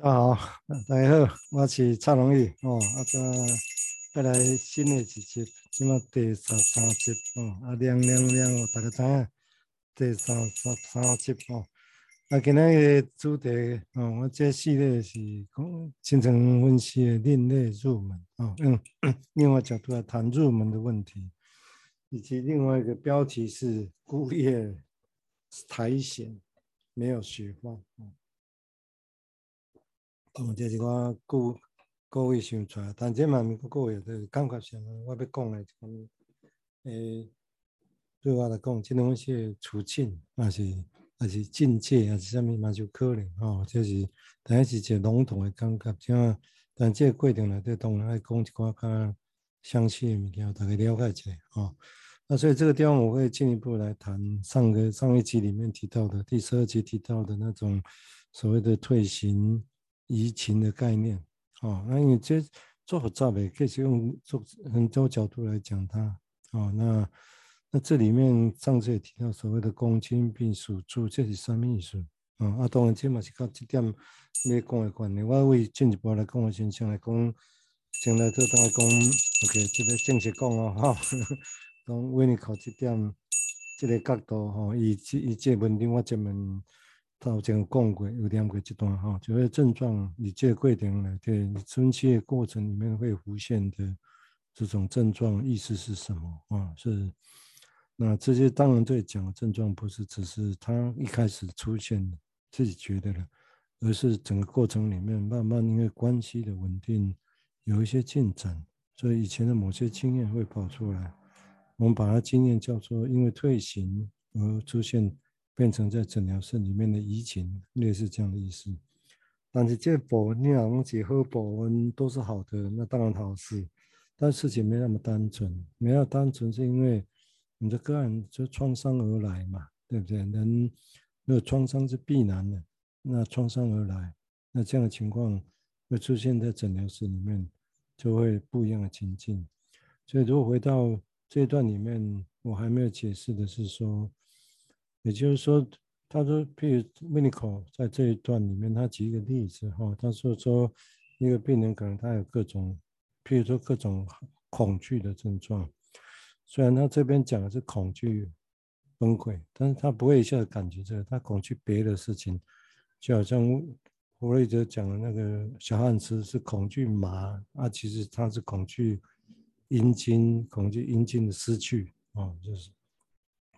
大家好，大家好，我是蔡荣裕哦。啊，今带来新的一集，今麦第十三集哦。啊，亮亮亮哦，大家知影第三十三集哦。啊，今日的主题哦，我这系列是讲形成分析的另类入门哦。嗯，另外角度来谈入门的问题，以及另外一个标题是孤叶苔藓没有雪花。哦哦，这是我故故意想出来，但这嘛毋过个个的感觉上，我要讲的，诶、欸，对我来讲，这东西处境，也是也是境界，也是啥物，嘛就可能哦。就是，但是一个笼统的感觉，像，但即个过程内底当然爱讲一寡较详细的物件，大家了解一下哦。那所以这个地方我会进一步来谈上个上一集里面提到的，第十二集提到的那种所谓的退行。移情的概念，哦，那因为这做复杂的，可以用做很多角度来讲它，哦，那那这里面上次也提到所谓的公亲病属住，这是什么意思？啊、哦，啊，当然这嘛是靠这点要讲的观念，我为进一步来讲，我先先来讲，先来做当讲，OK，这个正式讲哦，哈，讲为你考这点这个角度，哈，以这以这问题我这么。到这个讲过有两个阶段哈，就是症状，你这个过程呢，对你分析的过程里面会浮现的这种症状意思是什么啊？是那这些当然对讲症状不是只是他一开始出现自己觉得的，而是整个过程里面慢慢因为关系的稳定有一些进展，所以以前的某些经验会跑出来，我们把它经验叫做因为退行而出现。变成在诊疗室里面的移情，类似这样的意思。但是这部分你讲几何部分都是好的，那当然好事。但事情没那么单纯，没那么单纯是因为你的个案就创伤而来嘛，对不对？人那创伤是必然的，那创伤而来，那这样的情况会出现在诊疗室里面，就会不一样的情境。所以如果回到这一段里面，我还没有解释的是说。也就是说，他说，譬如 Minico 在这一段里面，他举一个例子哈，他说说一个病人可能他有各种，譬如说各种恐惧的症状，虽然他这边讲的是恐惧崩溃，但是他不会一下子感觉这个，他恐惧别的事情，就好像弗瑞德讲的那个小汉斯是恐惧麻，啊，其实他是恐惧阴茎，恐惧阴茎的失去，哦，就是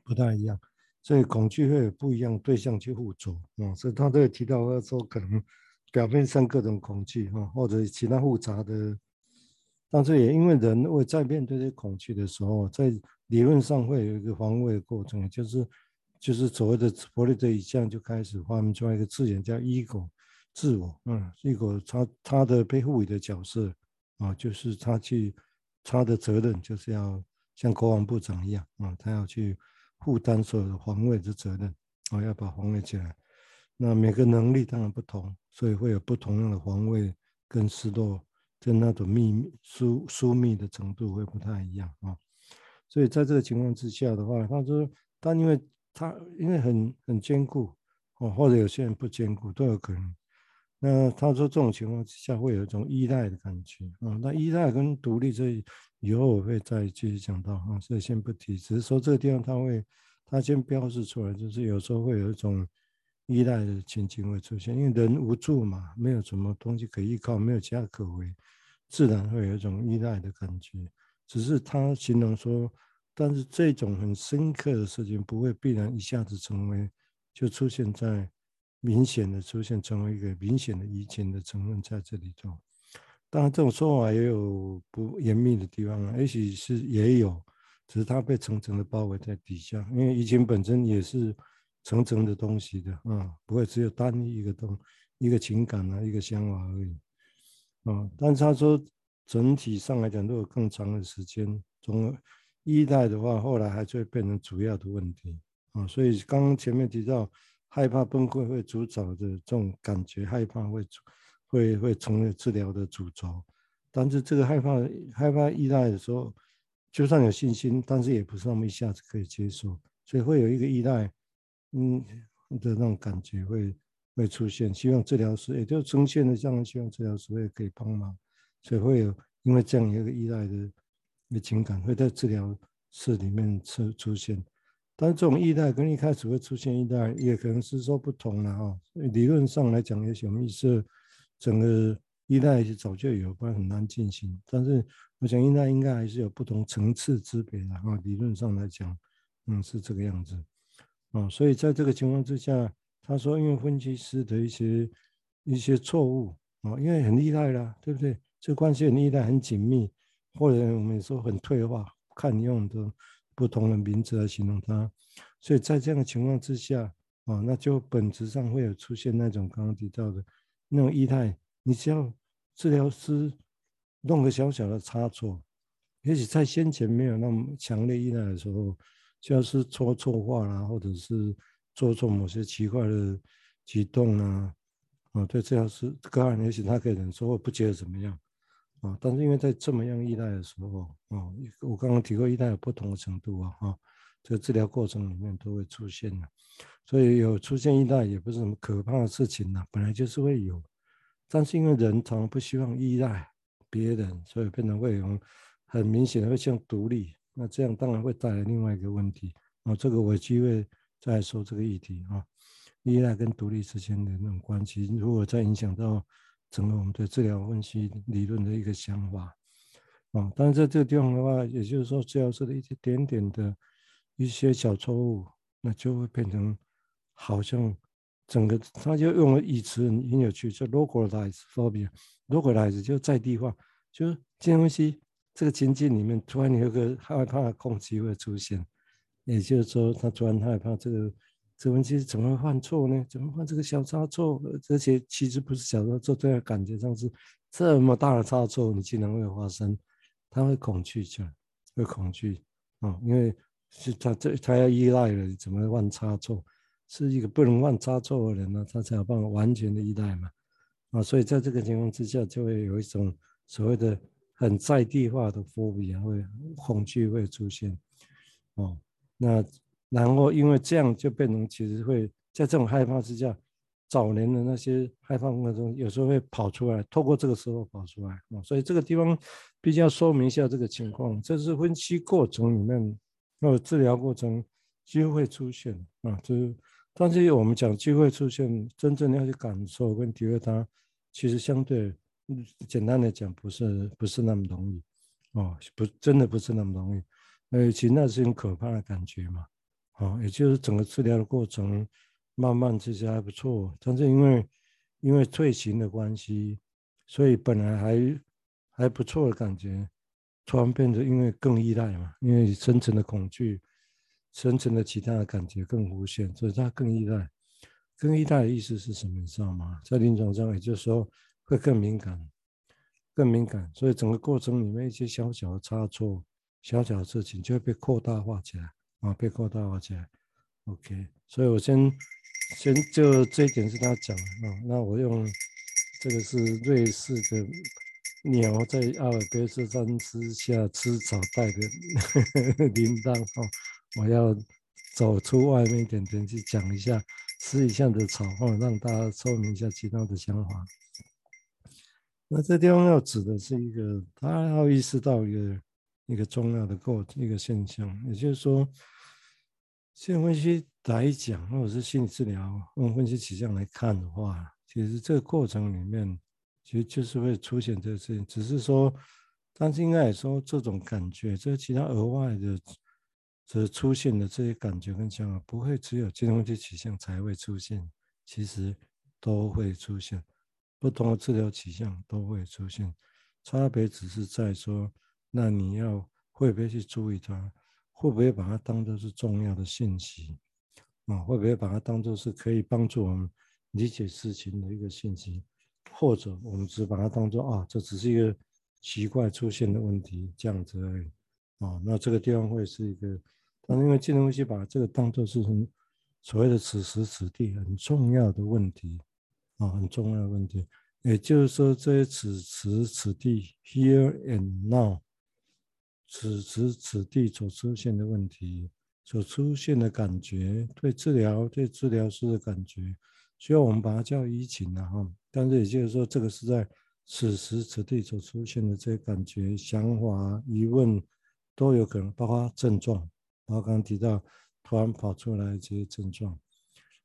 不太一样。所以恐惧会有不一样对象去附着，啊，所以他都有提到说，可能表面上各种恐惧，啊，或者其他复杂的，但是也因为人会在面对这些恐惧的时候，在理论上会有一个防卫的过程，就是就是所谓的弗洛伊德一项就开始发明出来一个字眼叫 ego，自我，嗯，ego 他他的被赋予的角色，啊，就是他去他的责任就是要像国防部长一样，啊，他要去。负担所有的防卫的责任，哦，要把防卫起来。那每个能力当然不同，所以会有不同样的防卫跟失落，跟那种秘密疏疏密的程度会不太一样啊。所以在这个情况之下的话，他说，但因为他因为很很坚固哦，或者有些人不坚固都有可能。那他说这种情况之下会有一种依赖的感觉啊。那依赖跟独立这。以后我会再继续讲到哈，所以先不提，只是说这个地方他会，他先标示出来，就是有时候会有一种依赖的情景会出现，因为人无助嘛，没有什么东西可依靠，没有其他可为，自然会有一种依赖的感觉。只是他形容说，但是这种很深刻的事情不会必然一下子成为，就出现在明显的出现成为一个明显的移情的成分在这里头。当然，这种说法也有不严密的地方啊，也许是也有，只是它被层层的包围在底下。因为移情本身也是层层的东西的啊，不会只有单一一个东一个情感啊，一个想法而已啊。但是他说整体上来讲，如果更长的时间，从依赖的话，后来还是会变成主要的问题啊。所以刚刚前面提到害怕崩溃会主导的这种感觉，害怕会。会会成为治疗的主轴，但是这个害怕害怕依赖的时候，就算有信心，但是也不是那么一下子可以接受，所以会有一个依赖，嗯的那种感觉会会出现，希望治疗师也就呈现的这样，希望治疗师会可以帮忙，所以会有因为这样一个依赖的的情感会在治疗室里面出出现。但是这种依赖跟一开始会出现依赖，也可能是说不同的哈。理论上来讲，也许我们是整个依赖早就有，不然很难进行。但是我想依赖应该还是有不同层次之别的哈。理论上来讲，嗯，是这个样子。啊，所以在这个情况之下，他说因为分析师的一些一些错误啊，因为很依赖啦，对不对？这关系很依赖，很紧密，或者我们说很退化，看你用的。不同的名字来形容它，所以在这样的情况之下啊，那就本质上会有出现那种刚刚提到的那种异态。你只要治疗师弄个小小的差错，也许在先前没有那么强烈依赖的时候，就是说错话啦，或者是做错某些奇怪的举动啊，啊，对治疗师个案，也许他可以忍受，或不觉得怎么样。啊，但是因为在这么样依赖的时候，啊，我刚刚提过依赖有不同的程度啊，哈，这个治疗过程里面都会出现的，所以有出现依赖也不是什么可怕的事情呐，本来就是会有，但是因为人常常不希望依赖别人，所以变成会有很明显的会像独立，那这样当然会带来另外一个问题啊，这个我有机会再说这个议题啊，依赖跟独立之间的那种关系，如果再影响到。整个我们对治疗分析理论的一个想法啊，但是在这个地方的话，也就是说，治疗师的一些点点的一些小错误，那就会变成好像整个他就用了一词很有趣，叫 localized phobia，localized 就在地化，就是这东西这个情境里面突然有个害怕的空隙会出现，也就是说他突然害怕这个。这问题怎么会犯错呢？怎么犯这个小差错？而且其实不是小差错，这样感觉上是这么大的差错，你竟然会发生，他会恐惧起来，会恐惧啊、因为是他这他要依赖了，怎么会犯差错？是一个不能犯差错的人呢，他才有办法完全的依赖嘛啊，所以在这个情况之下，就会有一种所谓的很在地化的 phobia，会恐惧会出现哦，那。然后因为这样就变成，其实会在这种害怕之下，早年的那些害怕过程中，有时候会跑出来，透过这个时候跑出来啊。所以这个地方必须要说明一下这个情况，这是分析过程里面或治疗过程就会出现啊。就是，但是我们讲机会出现，真正要去感受跟体会它，其实相对简单的讲，不是不是那么容易哦，不真的不是那么容易，呃，其实那是很可怕的感觉嘛。啊，也就是整个治疗的过程，慢慢其实还不错，但是因为因为退行的关系，所以本来还还不错的感觉，突然变得因为更依赖嘛，因为深层的恐惧，深层的其他的感觉更无限，所以它更依赖。更依赖的意思是什么？你知道吗？在临床上，也就是说会更敏感，更敏感，所以整个过程里面一些小小的差错、小小的事情就会被扩大化起来。啊，被扩大而且，OK，所以我先先就这一点是他讲的啊，那我用这个是瑞士的鸟在阿尔卑斯山之下吃草带的 铃铛哦，我要走出外面一点点去讲一下吃一下的草哦，让大家说明一下其他的想法。那这地方要指的是一个，他要意识到一个。一个重要的过一个现象，也就是说，性分析来讲，或者是心理治疗用分析取向来看的话，其实这个过程里面，其实就是会出现这个事情。只是说，但是应该来说，这种感觉，这其他额外的这出现的这些感觉跟想法，不会只有精神分析取向才会出现，其实都会出现，不同的治疗取向都会出现，差别只是在说。那你要会不会去注意它？会不会把它当做是重要的信息？啊，会不会把它当做是可以帮助我们理解事情的一个信息？或者我们只把它当做啊，这只是一个奇怪出现的问题这样子而已。啊，那这个地方会是一个，但因为金融分析把这个当做是很所谓的此时此地很重要的问题，啊，很重要的问题。也就是说，这些此时此地 （here and now）。此时此地所出现的问题，所出现的感觉，对治疗对治疗师的感觉，所以我们把它叫依情啊哈。但是也就是说，这个是在此时此地所出现的这些感觉、想法、疑问都有可能，包括症状，然后刚刚提到突然跑出来这些症状。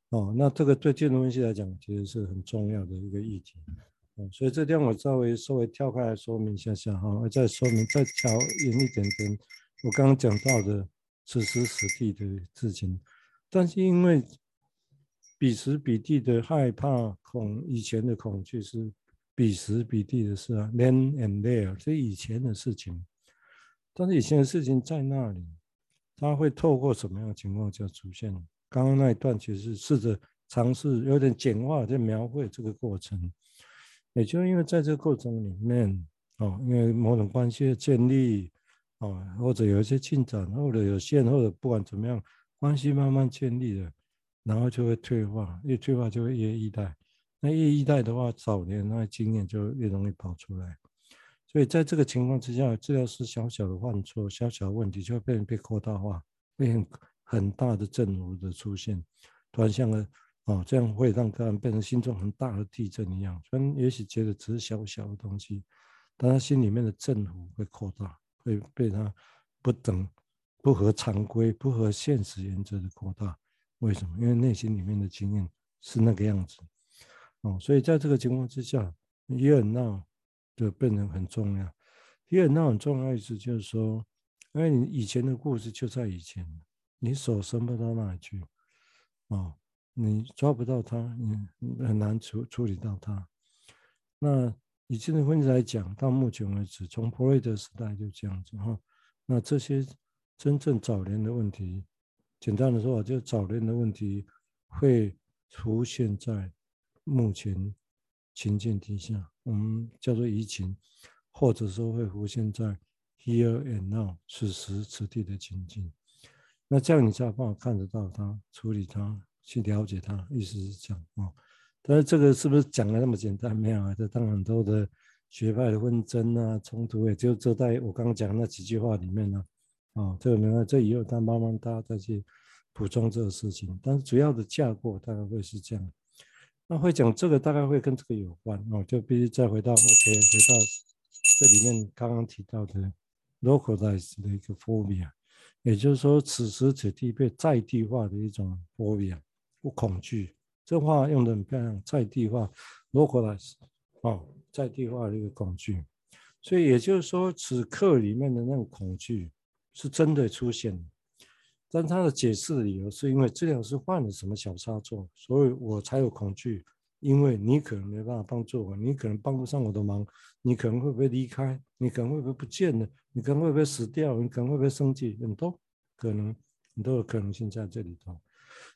哦，那这个对建筑分析来讲，其实是很重要的一个议题。哦，所以这点我稍微稍微跳开来说明一下下哈，我再说明再调远一点点，我刚刚讲到的此时此地的事情，但是因为彼时彼地的害怕恐，以前的恐惧是彼时彼地的事啊，then and there，是以前的事情，但是以前的事情在那里，它会透过什么样的情况下出现？刚刚那一段其实试着尝试有点简化在描绘这个过程，也就因为在这个过程里面，哦，因为某种关系的建立，哦，或者有一些进展，或者有限，或者不管怎么样，关系慢慢建立了，然后就会退化，越退化就会越依赖，那越依赖的话，早年那经验就越容易跑出来，所以在这个情况之下，治疗师小小的犯错，小小的问题就会被被扩大化，变。很大的震动的出现，突然像个哦，这样会让个人变成心中很大的地震一样。虽然也许觉得只是小小的东西，但他心里面的震幅会扩大，会被他不等、不合常规、不合现实原则的扩大。为什么？因为内心里面的经验是那个样子哦。所以在这个情况之下，Here and Now 就变成很重要。Here and Now 很重要意思就是说，因为你以前的故事就在以前。你手伸不到那里去，哦，你抓不到它，你很难处处理到它。那以今天分析来讲，到目前为止，从弗洛伊德时代就这样子哈。那这些真正早年的问题，简单的说，就早年的问题会出现在目前情境底下，我们叫做移情，或者说会浮现在 here and now 此时此地的情境。那这样你才有办法看得到它，处理它，去了解它，意思是这样啊。但是这个是不是讲的那么简单？没有啊，这当然很多的学派的纷争啊、冲突，也就这在我刚刚讲那几句话里面呢。啊，这个没有，这以后他慢慢大家再去补充这个事情。但是主要的架构大概会是这样。那会讲这个大概会跟这个有关哦，就必须再回到 OK，回到这里面刚刚提到的 localized 的一个 phobia。也就是说，此时此地被在地化的一种 phobia 不恐惧，这话用的很漂亮，在地化 localize 哦，在地化的一个恐惧。所以也就是说，此刻里面的那种恐惧是真的出现，但他的解释的理由是因为治疗师犯了什么小差错，所以我才有恐惧。因为你可能没办法帮助我，你可能帮不上我的忙，你可能会不会离开，你可能会不会不见了，你可能会不会死掉，你可能会不会生气，很多可能很多的可能性在这里头。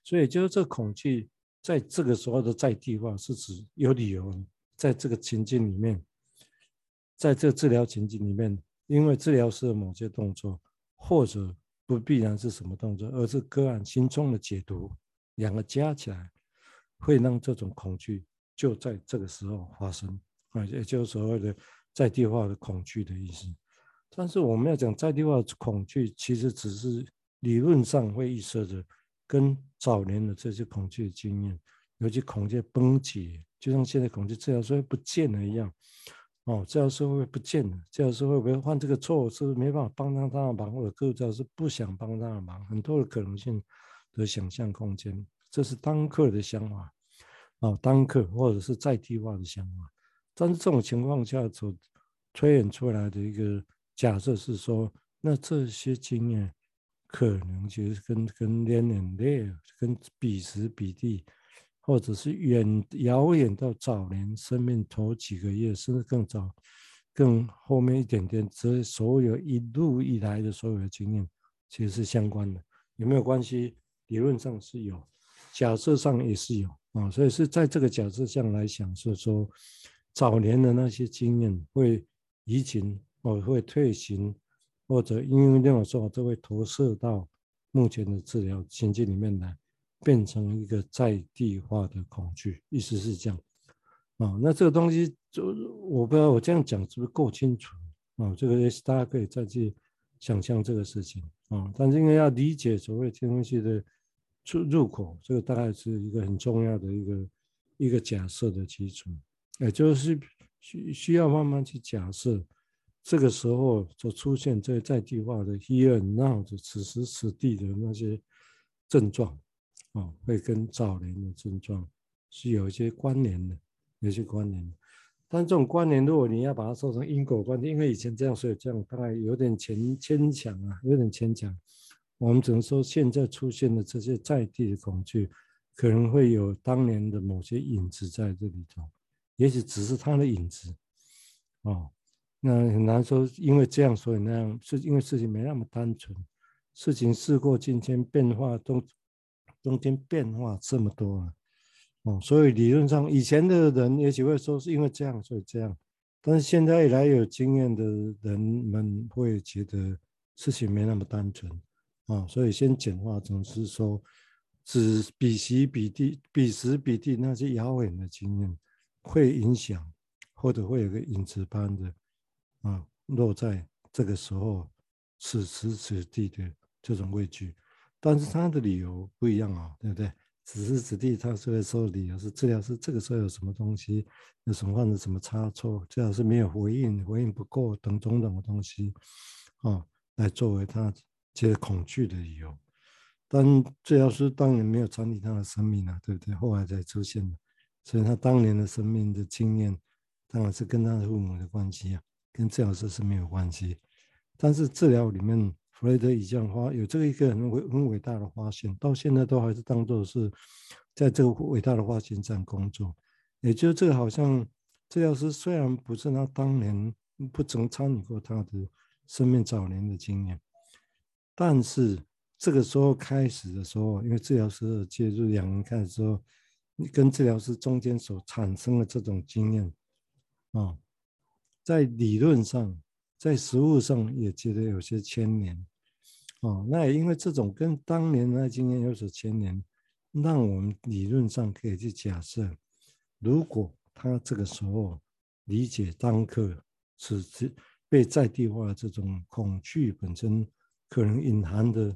所以就是这恐惧在这个时候的在地化是指有理由，在这个情境里面，在这治疗情境里面，因为治疗师某些动作，或者不必然是什么动作，而是个案心中的解读，两个加起来。会让这种恐惧就在这个时候发生啊，也就是所谓的在地化的恐惧的意思。但是我们要讲在地化的恐惧，其实只是理论上会预设着跟早年的这些恐惧的经验，尤其恐惧崩解，就像现在恐惧治疗师会不见了一样。哦，治疗师会不会不见了？治疗师会不会犯这个错？是不是没办法帮上他的忙，或者个治疗师不想帮他的忙？很多的可能性的想象空间。这是当刻的想法，哦，当刻或者是在地化的想法。但是这种情况下所推演出来的一个假设是说，那这些经验可能就是跟跟 then and there，跟彼时彼地，或者是远遥远到早年生命头几个月，甚至更早、更后面一点点，这所有一路以来的所有的经验，其实是相关的。有没有关系？理论上是有。假设上也是有啊，所以是在这个假设上来想，是说早年的那些经验会移情，或会退行，或者因为这种说法，就会投射到目前的治疗情境里面来，变成一个在地化的恐惧，意思是这样啊。那这个东西就我不知道我这样讲是不是够清楚啊？这个也是大家可以再去想象这个事情啊。但是因为要理解所谓天文学的。出入口，这个大概是一个很重要的一个一个假设的基础，也就是需需要慢慢去假设，这个时候所出现这在地化的 here now 的此时此地的那些症状，啊，会跟早年的症状是有一些关联的，有些关联的。但这种关联，如果你要把它说成因果关系，因为以前这样，所以这样大概有点牵牵强啊，有点牵强。我们只能说，现在出现的这些在地的恐惧，可能会有当年的某些影子在这里头，也许只是它的影子。哦，那很难说，因为这样，所以那样，是因为事情没那么单纯，事情事过境迁，变化中中间变化这么多啊。哦，所以理论上，以前的人也许会说是因为这样，所以这样。但是现在来有经验的人们会觉得事情没那么单纯啊，所以先简化成是说，只彼时彼地、彼时彼地那些遥远的经验会影响，或者会有个影子般的啊落在这个时候、此时此地的这种畏惧。但是他的理由不一样啊，对不对？此时此地，他所以说理由是治疗是这个时候有什么东西，有什么患者什么差错，治疗是没有回应，回应不够等种种的东西，啊，来作为他觉得恐惧的理由。但治疗师当然没有参与他的生命啊，对不对？后来才出现的，所以他当年的生命的经验，当然是跟他的父母的关系啊，跟治疗师是没有关系。但是治疗里面。弗雷德已这样发有这个一个很伟很伟大的发现，到现在都还是当做是在这个伟大的发现站工作。也就这个好像治疗师虽然不是他当年不曾参与过他的生命早年的经验，但是这个时候开始的时候，因为治疗师的介入，两人开始之后，你跟治疗师中间所产生的这种经验啊，在理论上。在实物上也觉得有些牵连，哦，那也因为这种跟当年的经验有所牵连，让我们理论上可以去假设，如果他这个时候理解当刻是被在地化的这种恐惧本身可能隐含的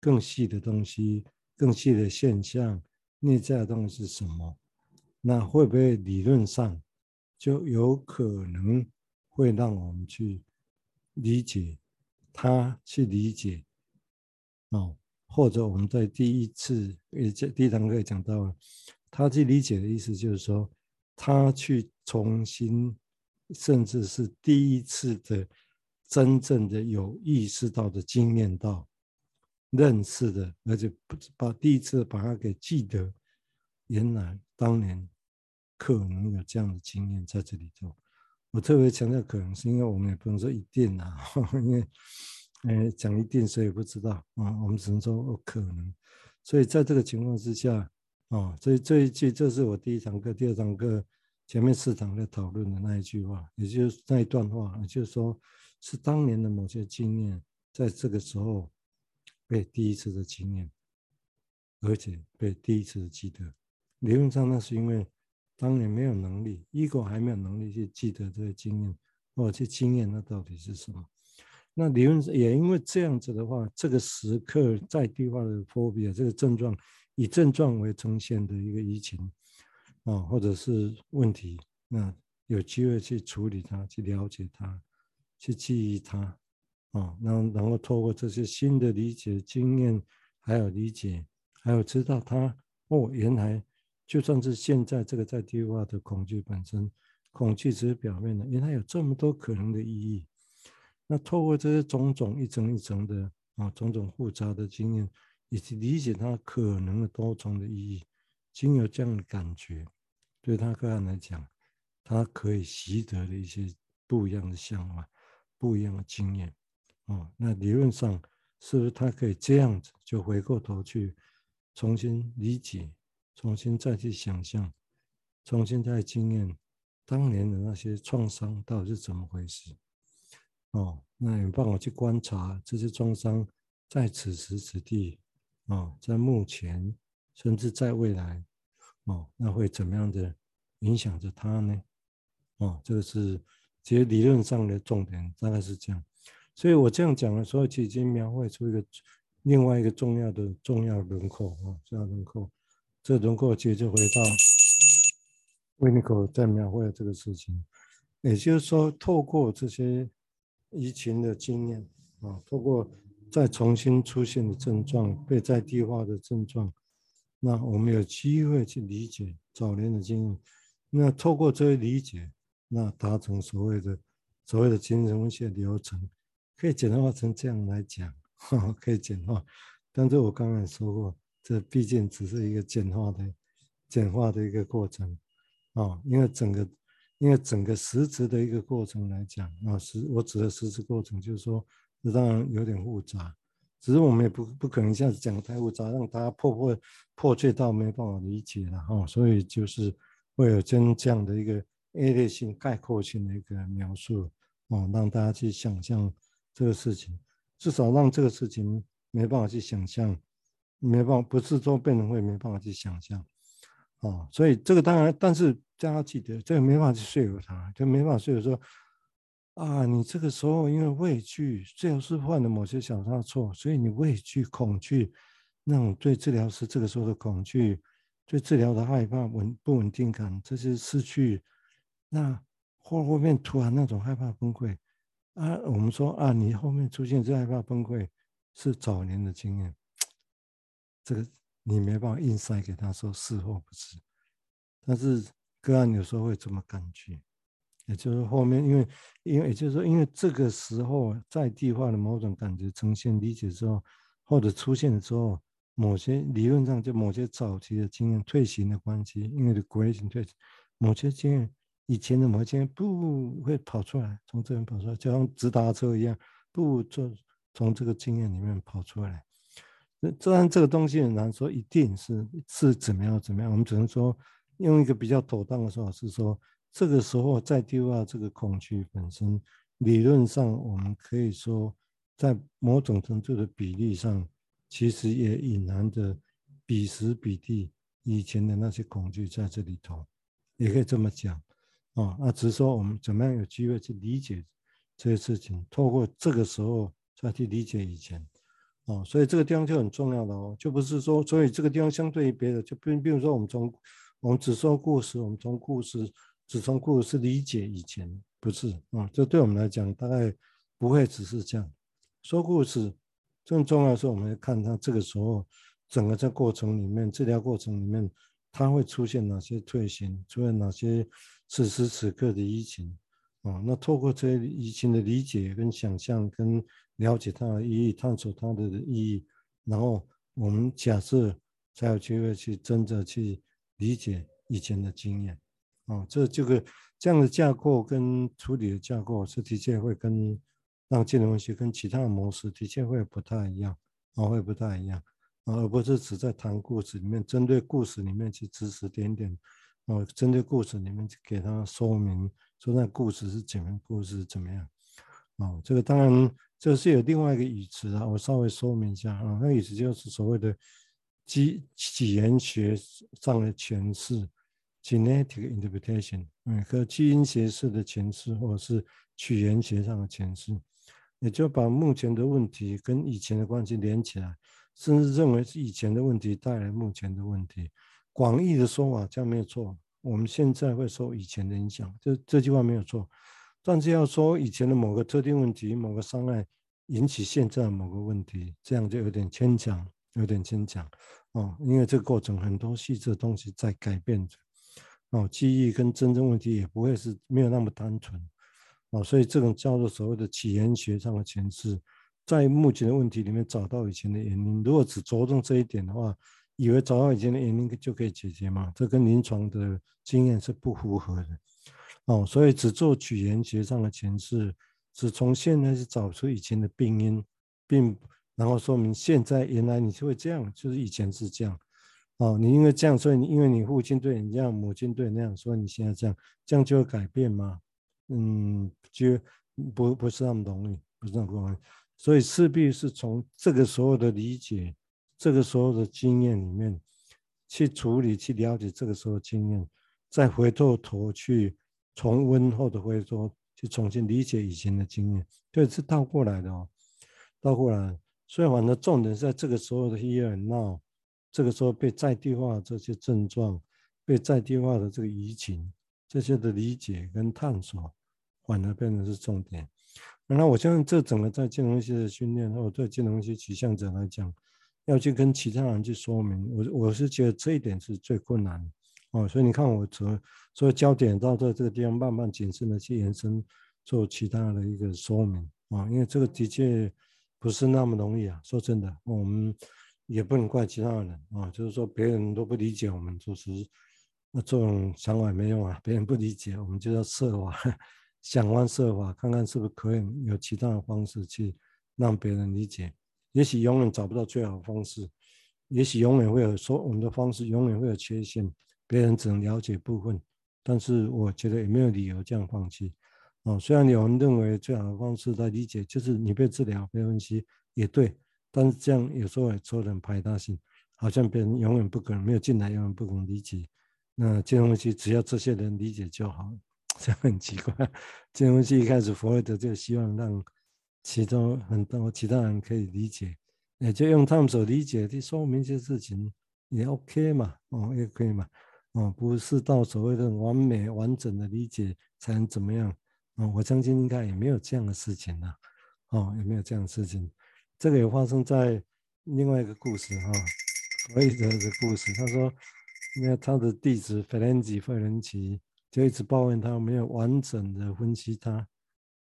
更细的东西、更细的现象，内在的东西是什么？那会不会理论上就有可能会让我们去？理解，他去理解，哦，或者我们在第一次也讲第一堂课讲到了，他去理解的意思就是说，他去重新，甚至是第一次的真正的有意识到的经验到，认识的，而且不把第一次把它给记得，原来当年可能有这样的经验在这里头。我特别强调可能是因为我们也不能说一定啊，因为，呃，讲一定谁也不知道啊，我们只能说可能。所以在这个情况之下，啊，所以这一句这是我第一堂课、第二堂课前面四堂在讨论的那一句话，也就是那一段话，也就是说是当年的某些经验，在这个时候被第一次的经验，而且被第一次的记得。理论上那是因为。当你没有能力，ego 还没有能力去记得这些经验，或者去经验那到底是什么？那理论也因为这样子的话，这个时刻在地化的 phobia 这个症状，以症状为呈现的一个疫情啊，或者是问题，那有机会去处理它，去了解它，去记忆它啊，然后然后透过这些新的理解经验，还有理解，还有知道它哦，原来。就算是现在这个在地化的恐惧本身，恐惧只是表面的，因为它有这么多可能的意义。那透过这些种种一层一层的啊，种种复杂的经验，以及理解它可能的多重的意义，经有这样的感觉，对他个人来讲，他可以习得的一些不一样的想法，不一样的经验。哦，那理论上是不是他可以这样子，就回过头去重新理解？重新再去想象，重新再经验当年的那些创伤到底是怎么回事？哦，那你帮我去观察这些创伤在此时此地，哦，在目前，甚至在未来，哦，那会怎么样的影响着他呢？哦，这个是其实理论上的重点，大概是这样。所以我这样讲的时候，其实已经描绘出一个另外一个重要的重要轮廓啊，重要轮廓。这轮廓其实就回到维尼口在描绘的这个事情，也就是说，透过这些疫情的经验啊，透过再重新出现的症状，被在地化的症状，那我们有机会去理解早年的经验，那透过这些理解，那达成所谓的所谓的精神分析流程，可以简化成这样来讲，哈，可以简化。但是我刚才说过，这毕竟只是一个简化的。简化的一个过程啊，因为整个，因为整个实质的一个过程来讲啊，实我指的实质过程就是说，这当然有点复杂，只是我们也不不可能一下子讲得太复杂，让大家破破破碎到没办法理解了哈，所以就是会有真这样的一个 A 类性概括性的一个描述哦，让大家去想象这个事情，至少让这个事情没办法去想象，没办法不是说病人会没办法去想象。哦，所以这个当然，但是大家记得，这个没办法去说服他，就没办法说服说，啊，你这个时候因为畏惧，最后是犯了某些小差错，所以你畏惧、恐惧，那种对治疗师这个时候的恐惧，对治疗的害怕、稳不稳定感，这些失去，那后后面突然那种害怕崩溃，啊，我们说啊，你后面出现这害怕崩溃，是早年的经验，这个。你没办法硬塞给他说是或不是，但是个案有时候会这么感觉，也就是后面因为因为也就是说，因为这个时候在地化的某种感觉呈现理解之后，或者出现的时候，某些理论上就某些早期的经验退行的关系，因为的规性退行，某些经验以前的某些不会跑出来，从这边跑出来，就像直达车一样，不就从这个经验里面跑出来。当然，这个东西很难说，一定是是怎么样怎么样。我们只能说，用一个比较妥当的说法是说，这个时候再丢掉这个恐惧本身，理论上我们可以说，在某种程度的比例上，其实也隐含着彼时彼地以前的那些恐惧在这里头，也可以这么讲啊。那只是说我们怎么样有机会去理解这些事情，透过这个时候再去理解以前。哦，所以这个地方就很重要的哦，就不是说，所以这个地方相对于别的，就比比如说我们从我们只说故事，我们从故事只从故事理解以前，不是啊，这对我们来讲大概不会只是这样。说故事更重要的是，我们要看它这个时候整个在过程里面，治疗过程里面，它会出现哪些退行，出现哪些此时此刻的疫情啊？那透过这疫情的理解跟想象跟。了解它的意义，探索它的意义，然后我们假设才有机会去真正去理解以前的经验，啊，这这个这样的架构跟处理的架构是的确会跟让精神分析跟其他的模式的确会不太一样，啊，会不太一样，啊，而不是只在谈故事里面，针对故事里面去指指点点，啊，针对故事里面去给他说明，说那故事是怎么样，故事是怎么样，啊，这个当然。这是有另外一个语词啊，我稍微说明一下啊，那语词就是所谓的基起源学上的诠释 （genetic interpretation），嗯，和基因学式的诠释，或者是起源学上的诠释，也就把目前的问题跟以前的关系连起来，甚至认为是以前的问题带来目前的问题。广义的说法这样没有错，我们现在会受以前的影响，这这句话没有错。但是要说以前的某个特定问题、某个伤害引起现在的某个问题，这样就有点牵强，有点牵强哦。因为这个过程很多细致的东西在改变着哦，记忆跟真正问题也不会是没有那么单纯哦。所以这种叫做所谓的起源学上的诠释，在目前的问题里面找到以前的原因。如果只着重这一点的话，以为找到以前的原因就可以解决吗？这跟临床的经验是不符合的。哦，所以只做取言学上的诠释，只从现在去找出以前的病因，并然后说明现在原来你就会这样，就是以前是这样。哦，你因为这样，所以你因为你父亲对你这样，母亲对你那样，所以你现在这样，这样就会改变吗？嗯，就不不是那么容易，不是那么容易。所以势必是从这个时候的理解，这个时候的经验里面去处理、去了解这个时候的经验，再回过头去。重温或者回说去重新理解以前的经验，对，是倒过来的哦，倒过来。所以反正重点是在这个时候的 here and now，这个时候被在地化这些症状，被在地化的这个移情，这些的理解跟探索，反而变成是重点。那我相信这整个在金融系的训练，或者对金融系取向者来讲，要去跟其他人去说明，我我是觉得这一点是最困难的哦。所以你看我从所以焦点到这这个地方，慢慢谨慎的去延伸做其他的一个说明啊，因为这个的确不是那么容易啊。说真的，我们也不能怪其他人啊，就是说别人都不理解我们，就是那这种想法也没用啊。别人不理解，我们就要设法想方设法，看看是不是可以有其他的方式去让别人理解。也许永远找不到最好的方式，也许永远会有说我们的方式永远会有缺陷，别人只能了解部分。但是我觉得也没有理由这样放弃。哦，虽然有人认为最好的方式来理解就是你被治疗、被分析，也对。但是这样有时候也做人排他性，好像别人永远不可能没有进来，永远不可能理解。那金融系只要这些人理解就好，这很奇怪。金融系一开始弗洛伊德就希望让其中很多其他人可以理解，也就用他们所理解的说明一些事情，也 OK 嘛，哦，也可以嘛，哦，不是到所谓的完美完整的理解才能怎么样，哦，我相信应该也没有这样的事情了，哦，也没有这样的事情，这个也发生在另外一个故事哈，弗洛伊德的故事，他说，因为他的弟子费兰吉费伦奇就一直抱怨他没有完整的分析他，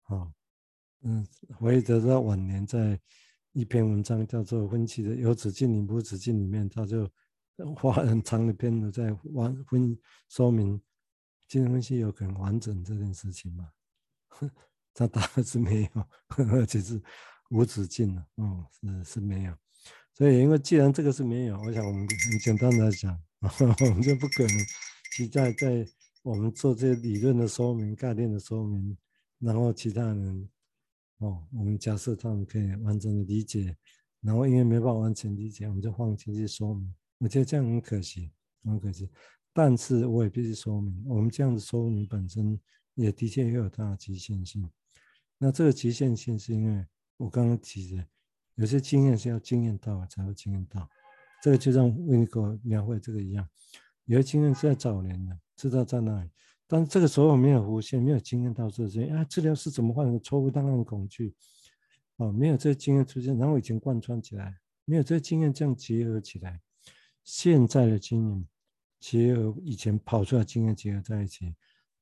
哦。嗯，弗洛伊德在晚年在一篇文章叫做《分析的有止境与无止境》里面，他就花很长的篇幅在完分说明精神分析有可能完整这件事情嘛？他答案是没有，而且是无止境的，嗯，是是没有。所以，因为既然这个是没有，我想我们很简单的讲，我们就不可能期待在我们做这些理论的说明、概念的说明，然后其他人。哦，我们假设他们可以完整的理解，然后因为没办法完全理解，我们就放弃去说明。我觉得这样很可惜，很可惜。但是我也必须说明，我们这样的说明本身也的确也有它的局限性。那这个局限性是因为我刚刚提的，有些经验是要经验到才会经验到。这个就像维尼口描绘这个一样，有些经验是在早年的，知道在哪里。但这个时候没有浮现，没有经验到这些啊，治疗是怎么患的错误档案恐惧，哦，没有这些经验出现，然后已经贯穿起来，没有这些经验这样结合起来，现在的经验结合以前跑出来经验结合在一起，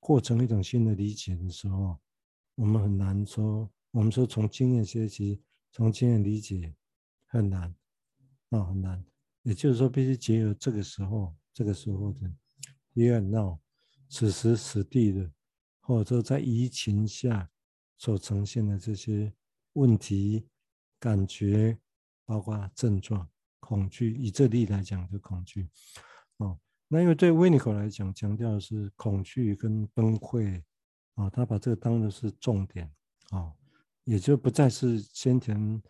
构成一种新的理解的时候，我们很难说，我们说从经验学习，从经验理解很难，啊、很难，也就是说必须结合这个时候，这个时候的 here and now。此时此地的，或者说在疫情下所呈现的这些问题、感觉，包括症状、恐惧，以这例来讲就恐惧。哦，那因为对维尼口来讲，强调的是恐惧跟崩溃，啊、他把这个当的是重点，啊、也就不再是先前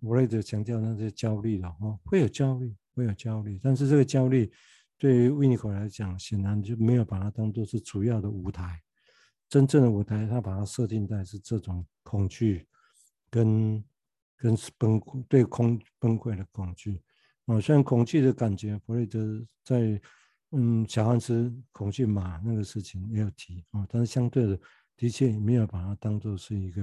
弗洛伊德强调那些焦虑了，哦，会有焦虑，会有焦虑，但是这个焦虑。对于维尼口来讲，显然就没有把它当做是主要的舞台，真正的舞台，他把它设定在是这种恐惧跟跟崩溃对空崩溃的恐惧啊。虽然恐惧的感觉，弗雷德在嗯小汉斯恐惧马那个事情也有提啊，但是相对的，的确也没有把它当做是一个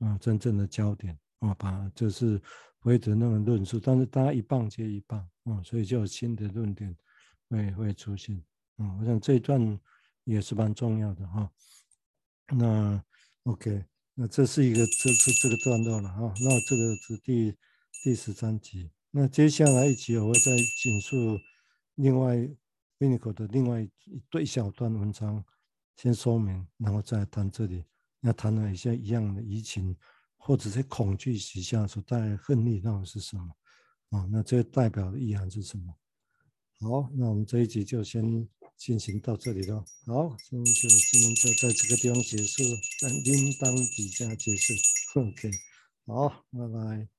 啊真正的焦点啊，把就是弗雷德那个论述，但是大家一棒接一棒啊，所以就有新的论点。会会出现，嗯，我想这一段也是蛮重要的哈。那 OK，那这是一个这是这个段落了哈。那这个是第第十三集。那接下来一集我会再简述另外维尼口的另外一对小段文章，先说明，然后再谈这里要谈了一下一样的移情，或者是恐惧底下所带来的恨意到底是什么啊？那这代表的意涵是什么？好，那我们这一集就先进行到这里了。好，今天就今天就在这个地方结束，但应当底下结束。OK，好，拜拜。